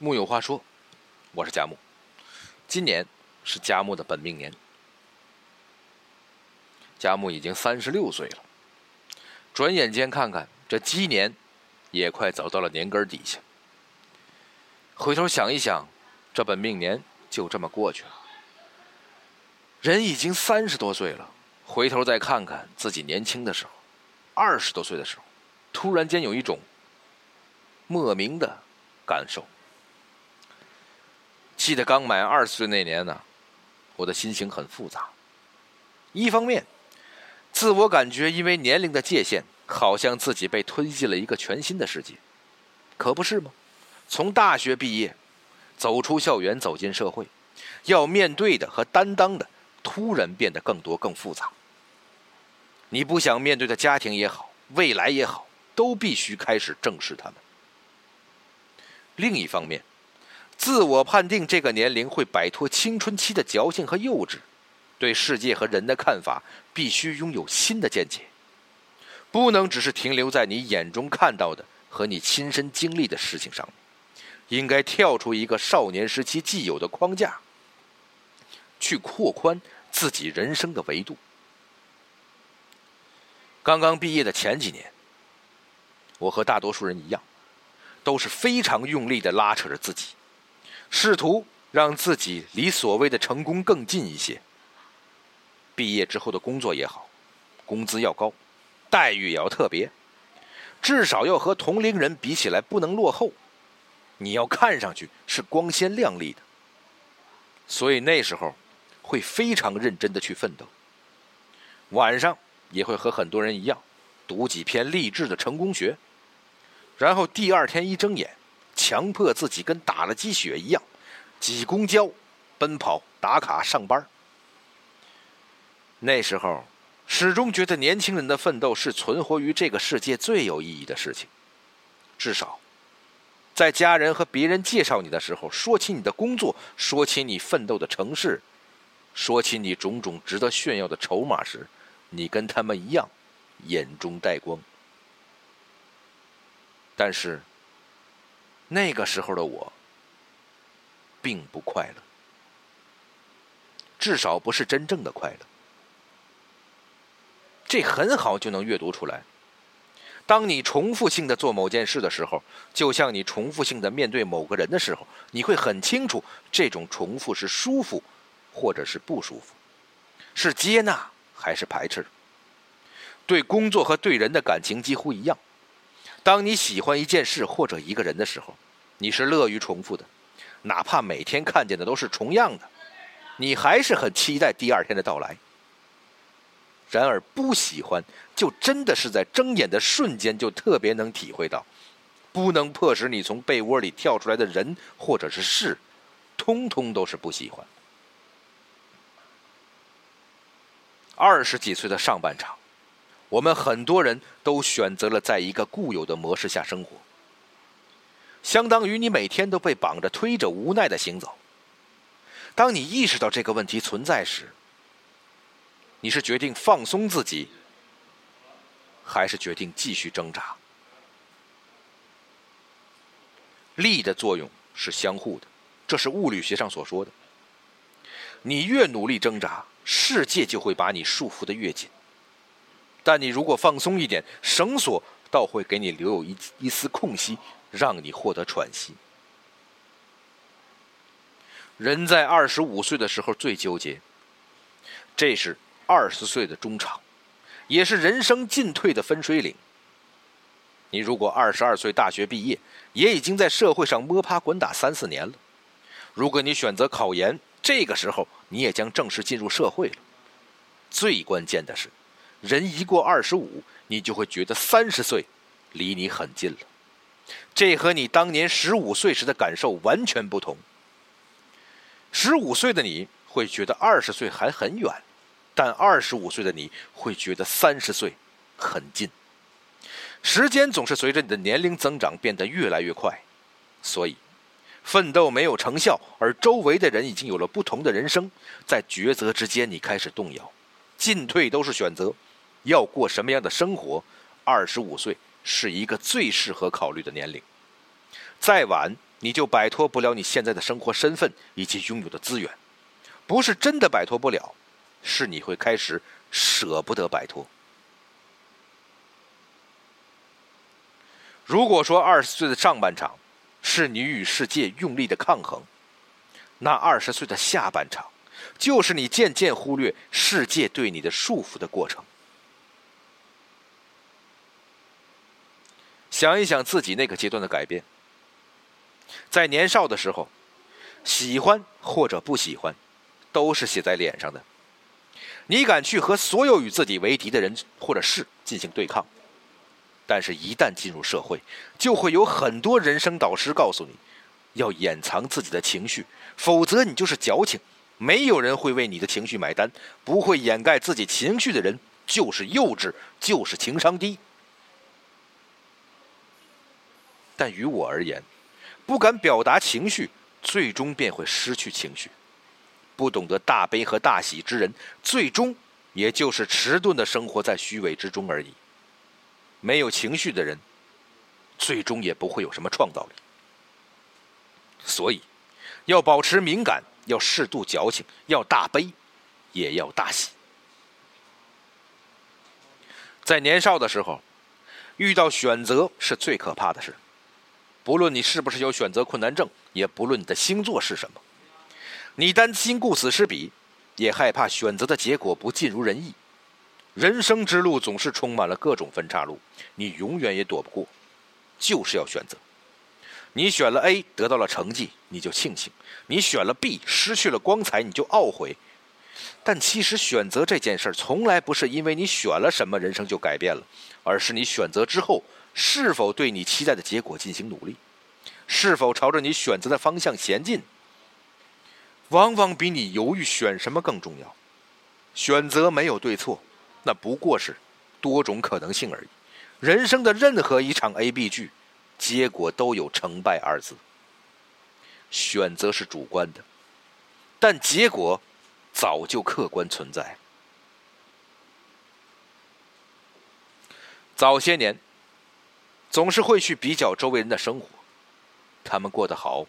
木有话说，我是佳木，今年是佳木的本命年。佳木已经三十六岁了，转眼间看看这鸡年，也快走到了年根底下。回头想一想，这本命年就这么过去了。人已经三十多岁了，回头再看看自己年轻的时候，二十多岁的时候，突然间有一种莫名的感受。记得刚满二十岁那年呢，我的心情很复杂。一方面，自我感觉因为年龄的界限，好像自己被推进了一个全新的世界，可不是吗？从大学毕业，走出校园，走进社会，要面对的和担当的，突然变得更多、更复杂。你不想面对的家庭也好，未来也好，都必须开始正视他们。另一方面，自我判定这个年龄会摆脱青春期的矫情和幼稚，对世界和人的看法必须拥有新的见解，不能只是停留在你眼中看到的和你亲身经历的事情上，应该跳出一个少年时期既有的框架，去扩宽自己人生的维度。刚刚毕业的前几年，我和大多数人一样，都是非常用力的拉扯着自己。试图让自己离所谓的成功更近一些。毕业之后的工作也好，工资要高，待遇也要特别，至少要和同龄人比起来不能落后。你要看上去是光鲜亮丽的，所以那时候会非常认真的去奋斗。晚上也会和很多人一样，读几篇励志的成功学，然后第二天一睁眼。强迫自己跟打了鸡血一样，挤公交、奔跑、打卡上班。那时候，始终觉得年轻人的奋斗是存活于这个世界最有意义的事情。至少，在家人和别人介绍你的时候，说起你的工作，说起你奋斗的城市，说起你种种值得炫耀的筹码时，你跟他们一样，眼中带光。但是。那个时候的我，并不快乐，至少不是真正的快乐。这很好就能阅读出来。当你重复性的做某件事的时候，就像你重复性的面对某个人的时候，你会很清楚这种重复是舒服，或者是不舒服，是接纳还是排斥。对工作和对人的感情几乎一样。当你喜欢一件事或者一个人的时候，你是乐于重复的，哪怕每天看见的都是重样的，你还是很期待第二天的到来。然而不喜欢，就真的是在睁眼的瞬间就特别能体会到，不能迫使你从被窝里跳出来的人或者是事，通通都是不喜欢。二十几岁的上半场。我们很多人都选择了在一个固有的模式下生活，相当于你每天都被绑着、推着、无奈的行走。当你意识到这个问题存在时，你是决定放松自己，还是决定继续挣扎？力的作用是相互的，这是物理学上所说的。你越努力挣扎，世界就会把你束缚的越紧。但你如果放松一点，绳索倒会给你留有一一丝空隙，让你获得喘息。人在二十五岁的时候最纠结，这是二十岁的中场，也是人生进退的分水岭。你如果二十二岁大学毕业，也已经在社会上摸爬滚打三四年了。如果你选择考研，这个时候你也将正式进入社会了。最关键的是。人一过二十五，你就会觉得三十岁离你很近了。这和你当年十五岁时的感受完全不同。十五岁的你会觉得二十岁还很远，但二十五岁的你会觉得三十岁很近。时间总是随着你的年龄增长变得越来越快，所以奋斗没有成效，而周围的人已经有了不同的人生，在抉择之间你开始动摇，进退都是选择。要过什么样的生活？二十五岁是一个最适合考虑的年龄，再晚你就摆脱不了你现在的生活身份以及拥有的资源。不是真的摆脱不了，是你会开始舍不得摆脱。如果说二十岁的上半场是你与世界用力的抗衡，那二十岁的下半场就是你渐渐忽略世界对你的束缚的过程。想一想自己那个阶段的改变，在年少的时候，喜欢或者不喜欢，都是写在脸上的。你敢去和所有与自己为敌的人或者事进行对抗。但是，一旦进入社会，就会有很多人生导师告诉你，要掩藏自己的情绪，否则你就是矫情。没有人会为你的情绪买单，不会掩盖自己情绪的人就是幼稚，就是情商低。但于我而言，不敢表达情绪，最终便会失去情绪；不懂得大悲和大喜之人，最终也就是迟钝的生活在虚伪之中而已。没有情绪的人，最终也不会有什么创造力。所以，要保持敏感，要适度矫情，要大悲，也要大喜。在年少的时候，遇到选择是最可怕的事。不论你是不是有选择困难症，也不论你的星座是什么，你担心顾此失彼，也害怕选择的结果不尽如人意。人生之路总是充满了各种分岔路，你永远也躲不过，就是要选择。你选了 A 得到了成绩，你就庆幸；你选了 B 失去了光彩，你就懊悔。但其实选择这件事儿，从来不是因为你选了什么人生就改变了，而是你选择之后是否对你期待的结果进行努力，是否朝着你选择的方向前进，往往比你犹豫选什么更重要。选择没有对错。那不过是多种可能性而已。人生的任何一场 A、B 剧，结果都有成败二字。选择是主观的，但结果早就客观存在。早些年，总是会去比较周围人的生活，他们过得好，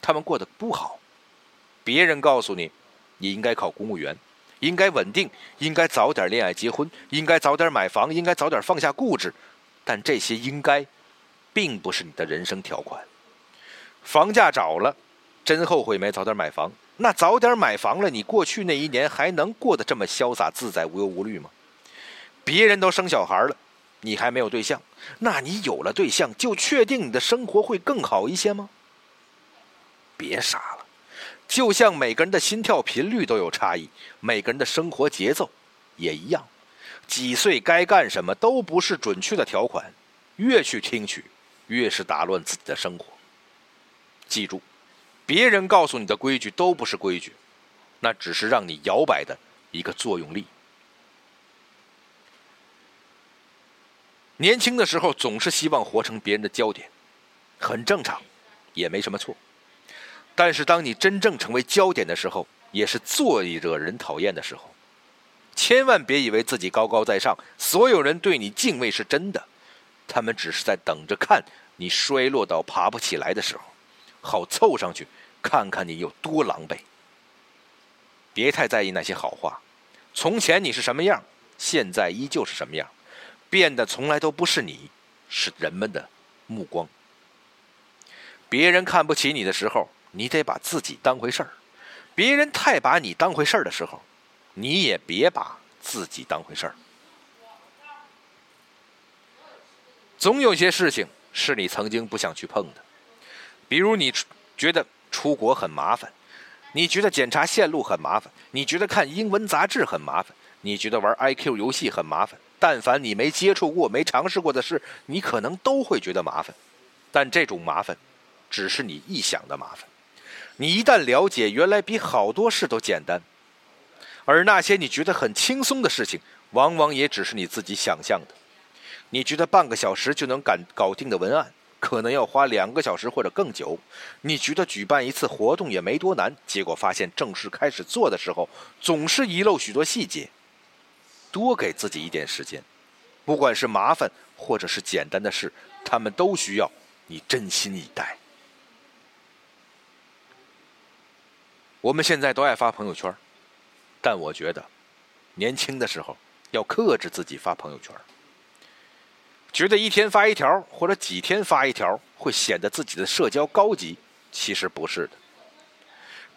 他们过得不好。别人告诉你，你应该考公务员。应该稳定，应该早点恋爱结婚，应该早点买房，应该早点放下固执，但这些应该，并不是你的人生条款。房价涨了，真后悔没早点买房。那早点买房了，你过去那一年还能过得这么潇洒自在、无忧无虑吗？别人都生小孩了，你还没有对象，那你有了对象就确定你的生活会更好一些吗？别傻了。就像每个人的心跳频率都有差异，每个人的生活节奏也一样。几岁该干什么都不是准确的条款，越去听取，越是打乱自己的生活。记住，别人告诉你的规矩都不是规矩，那只是让你摇摆的一个作用力。年轻的时候总是希望活成别人的焦点，很正常，也没什么错。但是，当你真正成为焦点的时候，也是最惹人讨厌的时候。千万别以为自己高高在上，所有人对你敬畏是真的，他们只是在等着看你衰落到爬不起来的时候，好凑上去看看你有多狼狈。别太在意那些好话。从前你是什么样，现在依旧是什么样，变的从来都不是你，是人们的目光。别人看不起你的时候。你得把自己当回事儿，别人太把你当回事儿的时候，你也别把自己当回事儿。总有些事情是你曾经不想去碰的，比如你觉得出国很麻烦，你觉得检查线路很麻烦，你觉得看英文杂志很麻烦，你觉得玩 IQ 游戏很麻烦。但凡你没接触过、没尝试过的事，你可能都会觉得麻烦。但这种麻烦，只是你臆想的麻烦。你一旦了解，原来比好多事都简单，而那些你觉得很轻松的事情，往往也只是你自己想象的。你觉得半个小时就能赶搞定的文案，可能要花两个小时或者更久。你觉得举办一次活动也没多难，结果发现正式开始做的时候，总是遗漏许多细节。多给自己一点时间，不管是麻烦或者是简单的事，他们都需要你真心以待。我们现在都爱发朋友圈，但我觉得，年轻的时候要克制自己发朋友圈。觉得一天发一条或者几天发一条会显得自己的社交高级，其实不是的。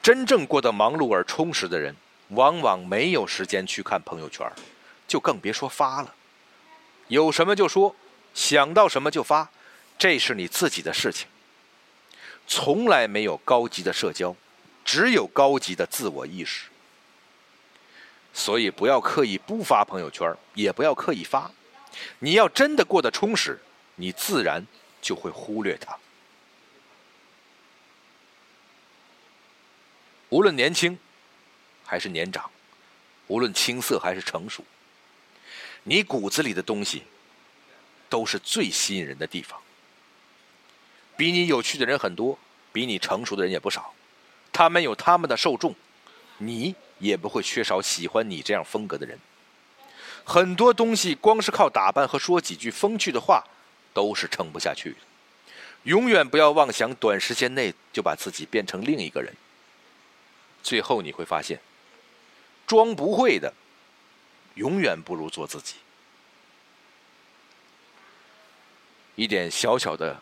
真正过得忙碌而充实的人，往往没有时间去看朋友圈，就更别说发了。有什么就说，想到什么就发，这是你自己的事情。从来没有高级的社交。只有高级的自我意识，所以不要刻意不发朋友圈，也不要刻意发。你要真的过得充实，你自然就会忽略它。无论年轻还是年长，无论青涩还是成熟，你骨子里的东西都是最吸引人的地方。比你有趣的人很多，比你成熟的人也不少。他们有他们的受众，你也不会缺少喜欢你这样风格的人。很多东西光是靠打扮和说几句风趣的话，都是撑不下去的。永远不要妄想短时间内就把自己变成另一个人。最后你会发现，装不会的，永远不如做自己。一点小小的